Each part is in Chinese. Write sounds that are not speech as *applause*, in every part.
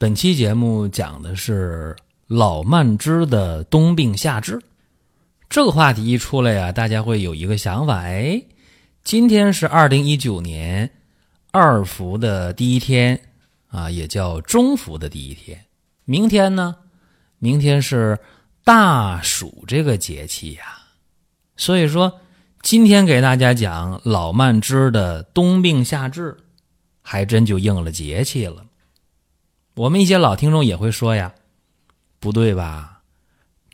本期节目讲的是老慢支的冬病夏治。这个话题一出来呀，大家会有一个想法：哎，今天是二零一九年二伏的第一天啊，也叫中伏的第一天。明天呢？明天是大暑这个节气呀。所以说，今天给大家讲老慢支的冬病夏治，还真就应了节气了。我们一些老听众也会说呀，不对吧？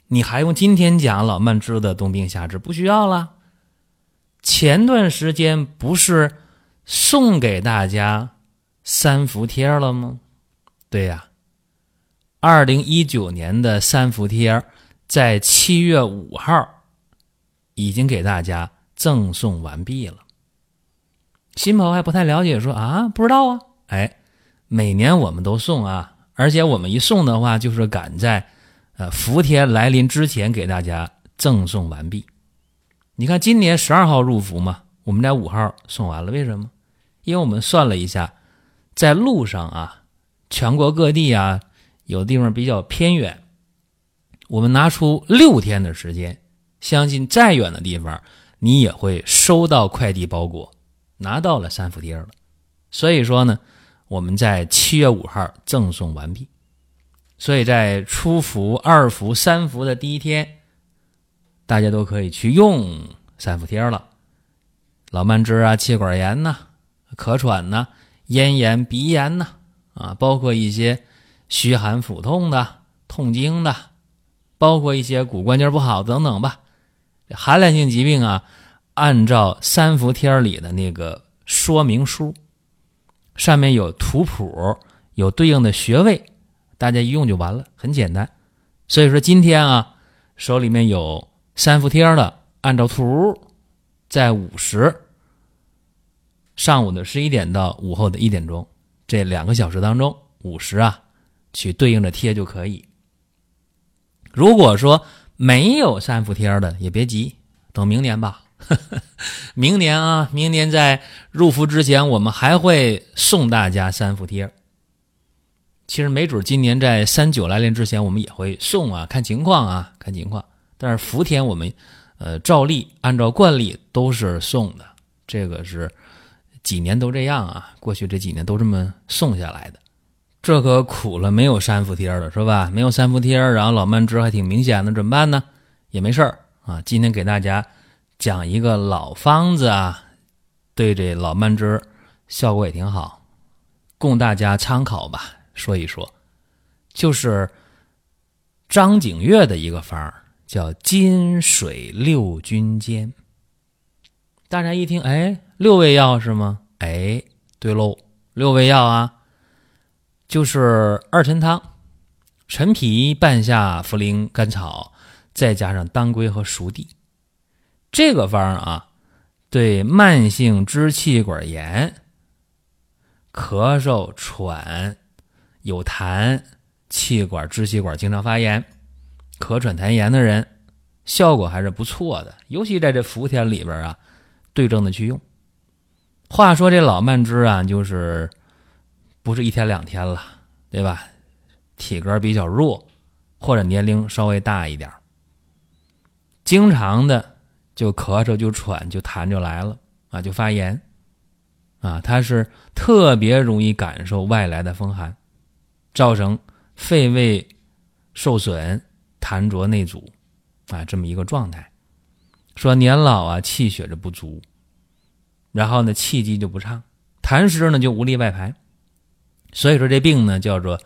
你还用今天讲老慢支的冬病夏治？不需要了。前段时间不是送给大家三伏贴了吗？对呀，二零一九年的三伏贴在七月五号已经给大家赠送完毕了。新朋友还不太了解，说啊，不知道啊，哎。每年我们都送啊，而且我们一送的话，就是赶在，呃，伏天来临之前给大家赠送完毕。你看今年十二号入伏嘛，我们在五号送完了，为什么？因为我们算了一下，在路上啊，全国各地啊，有地方比较偏远，我们拿出六天的时间，相信再远的地方，你也会收到快递包裹，拿到了三伏贴了。所以说呢。我们在七月五号赠送完毕，所以在初伏、二伏、三伏的第一天，大家都可以去用三伏贴了。老慢支啊、气管炎呐、咳喘呐、咽炎、鼻炎呐，啊，包括一些虚寒腹痛的、痛经的，包括一些骨关节不好等等吧，寒凉性疾病啊，按照三伏贴里的那个说明书。上面有图谱，有对应的穴位，大家一用就完了，很简单。所以说今天啊，手里面有三伏贴的，按照图，在午时，上午的十一点到午后的一点钟这两个小时当中，午时啊，去对应着贴就可以。如果说没有三伏贴的，也别急，等明年吧。*laughs* 明年啊，明年在入伏之前，我们还会送大家三伏贴。其实没准今年在三九来临之前，我们也会送啊，看情况啊，看情况。但是伏天我们，呃，照例按照惯例都是送的，这个是几年都这样啊，过去这几年都这么送下来的。这可苦了没有三伏贴的是吧？没有三伏贴，然后老慢支还挺明显的，怎么办呢？也没事儿啊，今天给大家。讲一个老方子啊，对这老慢支效果也挺好，供大家参考吧。说一说，就是张景岳的一个方儿，叫金水六君煎。大家一听，哎，六味药是吗？哎，对喽，六味药啊，就是二陈汤、陈皮、半夏、茯苓、甘草，再加上当归和熟地。这个方啊，对慢性支气管炎、咳嗽、喘、有痰、气管支气管经常发炎、咳喘痰炎的人，效果还是不错的。尤其在这伏天里边啊，对症的去用。话说这老慢支啊，就是不是一天两天了，对吧？体格比较弱，或者年龄稍微大一点，经常的。就咳嗽，就喘，就痰就来了啊，就发炎啊，他是特别容易感受外来的风寒，造成肺胃受损、痰浊内阻啊，这么一个状态。说年老啊，气血就不足，然后呢，气机就不畅，痰湿呢就无力外排，所以说这病呢叫做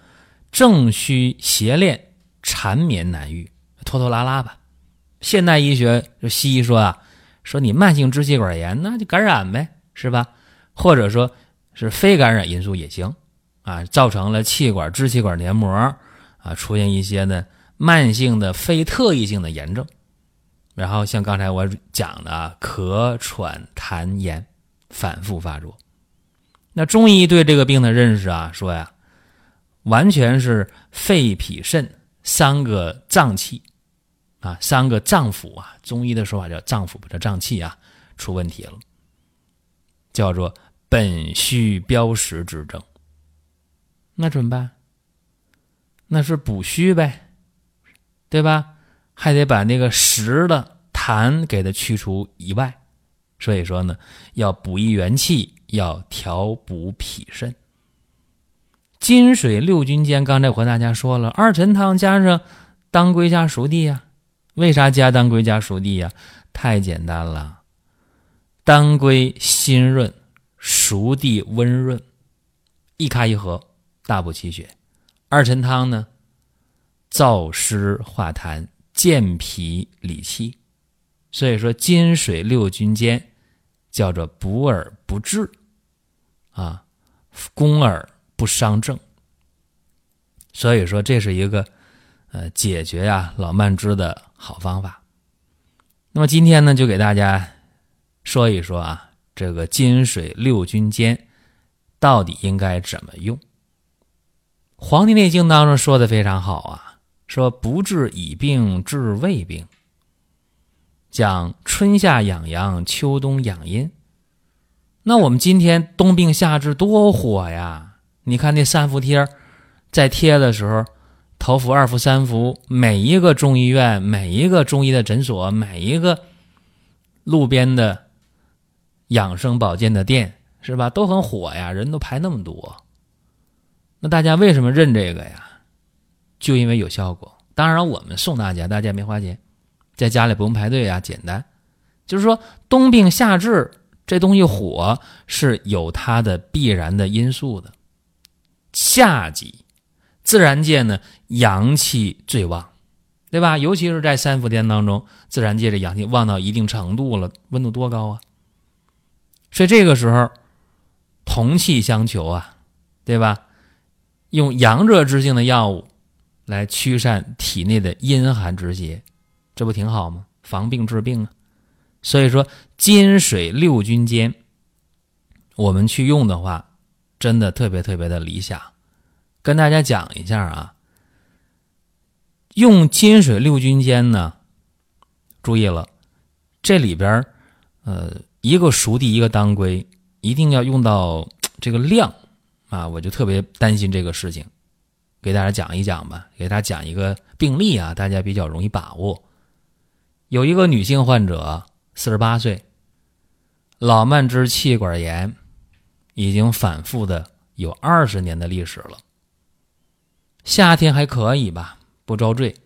正虚邪恋，缠绵难愈，拖拖拉拉吧。现代医学就西医说啊，说你慢性支气管炎，那就感染呗，是吧？或者说是非感染因素也行，啊，造成了气管、支气管黏膜啊出现一些呢慢性的非特异性的炎症，然后像刚才我讲的啊，咳喘痰炎反复发作。那中医对这个病的认识啊，说呀，完全是肺脾肾三个脏器啊，三个脏腑啊，中医的说法叫脏腑，不叫脏器啊，出问题了，叫做本虚标实之症。那怎么办？那是补虚呗，对吧？还得把那个实的痰给它去除以外，所以说呢，要补益元气。要调补脾肾，金水六君煎。刚才和大家说了，二陈汤加上当归加熟地呀。为啥加当归加熟地呀？太简单了，当归辛润，熟地温润，一开一合，大补气血。二陈汤呢，燥湿化痰，健脾理气。所以说，金水六君煎叫做补而不滞。啊，攻而不伤正，所以说这是一个呃解决呀老慢支的好方法。那么今天呢，就给大家说一说啊，这个金水六君煎到底应该怎么用？《黄帝内经》当中说的非常好啊，说不治已病治未病，讲春夏养阳，秋冬养阴。那我们今天冬病夏治多火呀！你看那三伏贴在贴的时候，头伏、二伏、三伏，每一个中医院、每一个中医的诊所、每一个路边的养生保健的店，是吧？都很火呀，人都排那么多。那大家为什么认这个呀？就因为有效果。当然，我们送大家，大家没花钱，在家里不用排队呀，简单。就是说，冬病夏治。这东西火是有它的必然的因素的。夏季，自然界呢阳气最旺，对吧？尤其是在三伏天当中，自然界的阳气旺到一定程度了，温度多高啊？所以这个时候，同气相求啊，对吧？用阳热之性的药物来驱散体内的阴寒之邪，这不挺好吗？防病治病啊。所以说，金水六君煎，我们去用的话，真的特别特别的理想。跟大家讲一下啊，用金水六君煎呢，注意了，这里边呃，一个熟地，一个当归，一定要用到 *tsk* 这个量啊，我就特别担心这个事情，给大家讲一讲吧，给大家讲一个病例啊，大家比较容易把握。有一个女性患者。四十八岁，老慢支气管炎已经反复的有二十年的历史了。夏天还可以吧，不遭罪。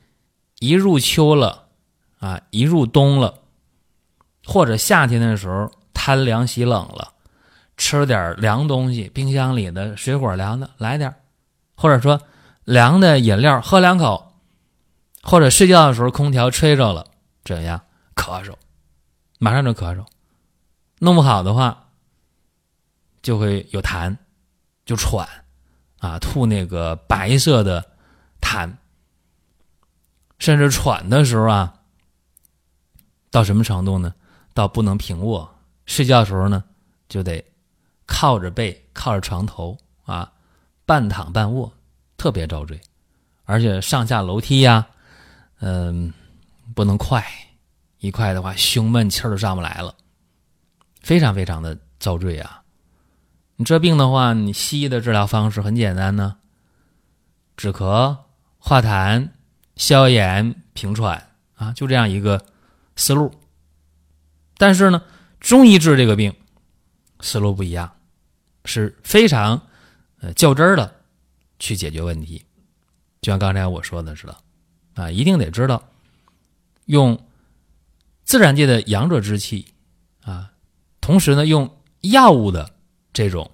一入秋了，啊，一入冬了，或者夏天的时候贪凉喜冷了，吃点凉东西，冰箱里的水果凉的来点或者说凉的饮料喝两口，或者睡觉的时候空调吹着了，怎样咳嗽？马上就咳嗽，弄不好的话，就会有痰，就喘，啊，吐那个白色的痰，甚至喘的时候啊，到什么程度呢？到不能平卧，睡觉的时候呢，就得靠着背，靠着床头啊，半躺半卧，特别遭罪，而且上下楼梯呀，嗯，不能快。一快的话，胸闷气儿都上不来了，非常非常的遭罪啊！这病的话，你西医的治疗方式很简单呢，止咳、化痰、消炎、平喘啊，就这样一个思路。但是呢，中医治这个病思路不一样，是非常呃较真儿的去解决问题。就像刚才我说的似的，啊，一定得知道用。自然界的阳热之气，啊，同时呢，用药物的这种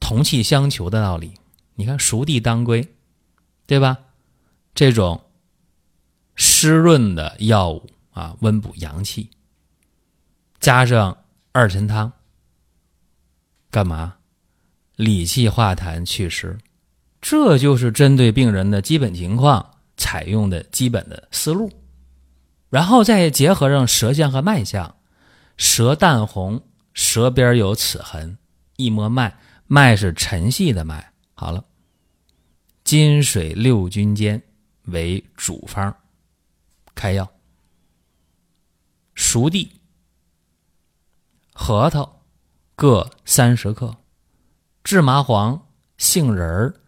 同气相求的道理，你看熟地当归，对吧？这种湿润的药物啊，温补阳气，加上二陈汤，干嘛？理气化痰祛湿，这就是针对病人的基本情况采用的基本的思路。然后再结合上舌象和脉象，舌淡红，舌边有齿痕，一摸脉，脉是沉细的脉。好了，金水六君间为主方，开药。熟地、核桃。各三十克，制麻黄、杏仁儿、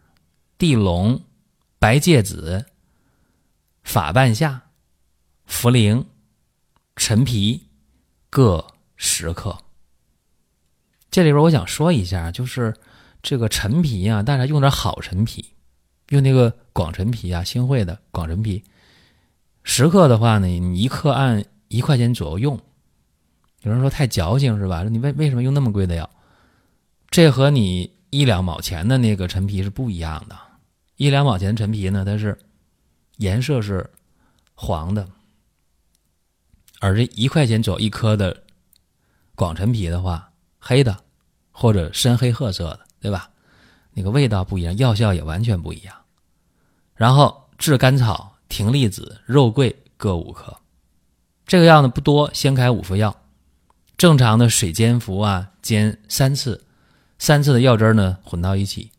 地龙、白芥子、法半夏、茯苓、陈皮。各十克。这里边我想说一下，就是这个陈皮啊，大家用点好陈皮，用那个广陈皮啊，新会的广陈皮，十克的话呢，你一克按。一块钱左右用，有人说太矫情是吧？你为为什么用那么贵的药？这和你一两毛钱的那个陈皮是不一样的。一两毛钱陈皮呢，它是颜色是黄的，而这一块钱左右一颗的广陈皮的话，黑的或者深黑褐色的，对吧？那个味道不一样，药效也完全不一样。然后炙甘草、葶苈子、肉桂各五克。这个药呢不多，先开五副药，正常的水煎服啊，煎三次，三次的药汁呢混到一起，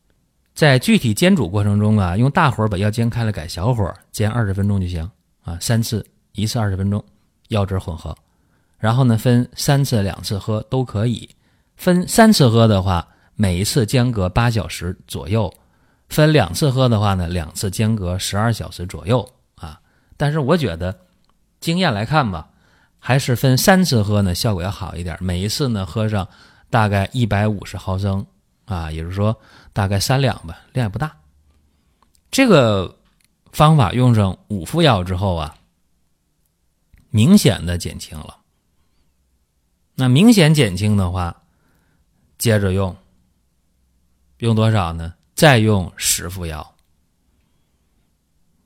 在具体煎煮过程中啊，用大火把药煎开了，改小火煎二十分钟就行啊，三次一次二十分钟，药汁混合，然后呢分三次两次喝都可以，分三次喝的话，每一次间隔八小时左右，分两次喝的话呢，两次间隔十二小时左右啊，但是我觉得。经验来看吧，还是分三次喝呢，效果要好一点。每一次呢，喝上大概一百五十毫升啊，也就是说大概三两吧，量也不大。这个方法用上五副药之后啊，明显的减轻了。那明显减轻的话，接着用，用多少呢？再用十副药，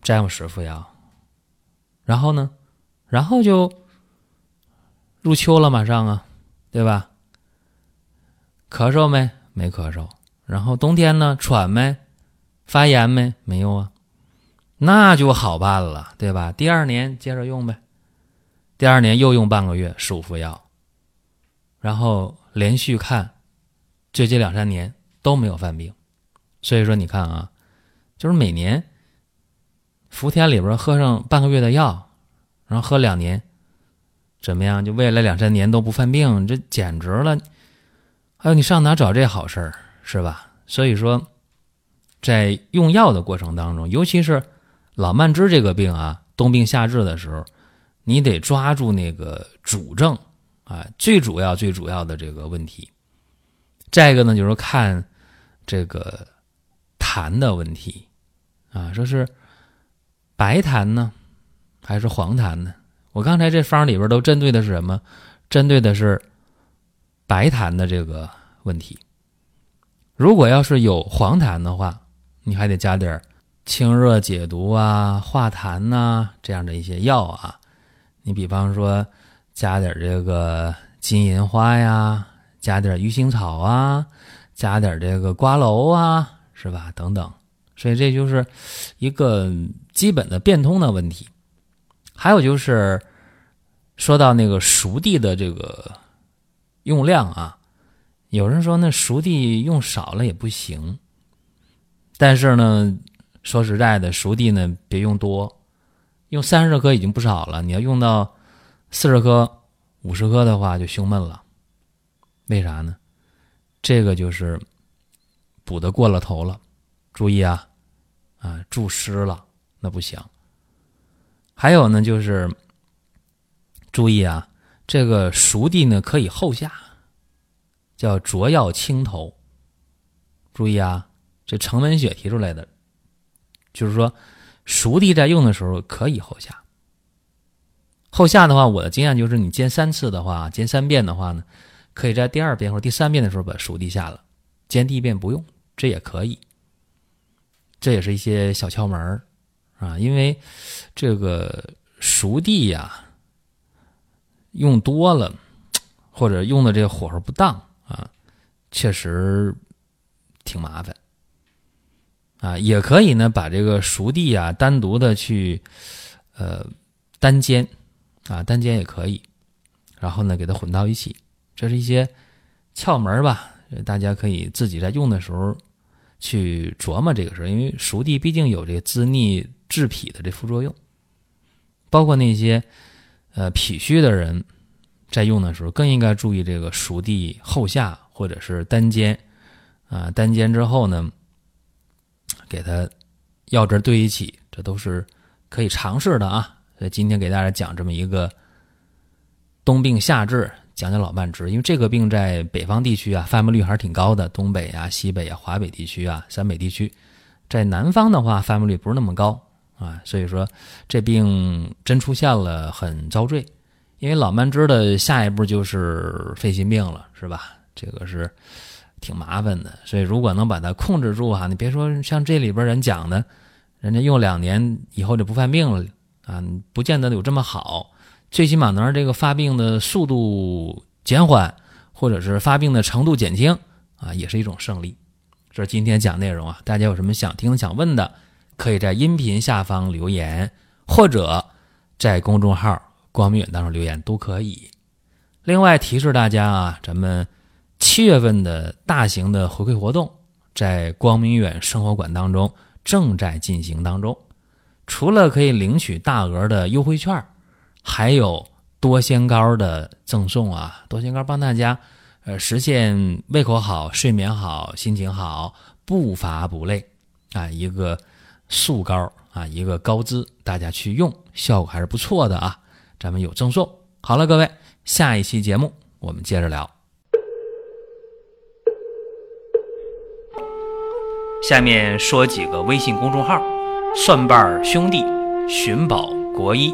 再用十副药，然后呢？然后就入秋了，马上啊，对吧？咳嗽没？没咳嗽。然后冬天呢，喘没？发炎没？没有啊。那就好办了，对吧？第二年接着用呗。第二年又用半个月，十五副药。然后连续看，最近两三年都没有犯病。所以说，你看啊，就是每年伏天里边喝上半个月的药。然后喝两年，怎么样？就未来两三年都不犯病，这简直了！还有你上哪找这好事儿，是吧？所以说，在用药的过程当中，尤其是老慢支这个病啊，冬病夏治的时候，你得抓住那个主症啊，最主要、最主要的这个问题。再一个呢，就是看这个痰的问题啊，说是白痰呢。还是黄痰呢？我刚才这方里边都针对的是什么？针对的是白痰的这个问题。如果要是有黄痰的话，你还得加点清热解毒啊、化痰呐这样的一些药啊。你比方说加点这个金银花呀，加点鱼腥草啊，加点这个瓜蒌啊，是吧？等等。所以这就是一个基本的变通的问题。还有就是，说到那个熟地的这个用量啊，有人说那熟地用少了也不行，但是呢，说实在的，熟地呢别用多，用三十克已经不少了，你要用到四十克、五十克的话就胸闷了。为啥呢？这个就是补的过了头了，注意啊，啊注湿了那不行。还有呢，就是注意啊，这个熟地呢可以后下，叫浊药清头。注意啊，这程文雪提出来的，就是说熟地在用的时候可以后下。后下的话，我的经验就是，你煎三次的话，煎三遍的话呢，可以在第二遍或者第三遍的时候把熟地下了，煎第一遍不用，这也可以。这也是一些小窍门儿。啊，因为这个熟地呀，用多了，或者用的这个火候不当啊，确实挺麻烦啊。也可以呢，把这个熟地啊单独的去呃单煎啊，单煎也可以，然后呢给它混到一起。这是一些窍门吧，大家可以自己在用的时候去琢磨这个事儿。因为熟地毕竟有这滋腻治脾的这副作用，包括那些呃脾虚的人。在用的时候更应该注意这个熟地后下或者是单煎，啊，单煎之后呢，给它药汁兑一起，这都是可以尝试的啊。所以今天给大家讲这么一个冬病夏治，讲讲老慢支，因为这个病在北方地区啊，发病率还是挺高的，东北啊、西北啊、华北地区啊、陕北地区，在南方的话，发病率不是那么高啊，所以说这病真出现了，很遭罪。因为老慢支的下一步就是肺心病了，是吧？这个是挺麻烦的，所以如果能把它控制住哈，你别说像这里边人讲的，人家用两年以后就不犯病了啊，不见得有这么好。最起码能让这个发病的速度减缓，或者是发病的程度减轻啊，也是一种胜利。这是今天讲内容啊，大家有什么想听想问的，可以在音频下方留言，或者在公众号。光明远当中留言都可以。另外提示大家啊，咱们七月份的大型的回馈活动在光明远生活馆当中正在进行当中。除了可以领取大额的优惠券，还有多仙膏的赠送啊！多仙膏帮大家呃实现胃口好、睡眠好、心情好、不乏不累啊！一个素膏啊，一个膏滋，大家去用效果还是不错的啊！咱们有赠送。好了，各位，下一期节目我们接着聊。下面说几个微信公众号：蒜瓣兄弟、寻宝国医、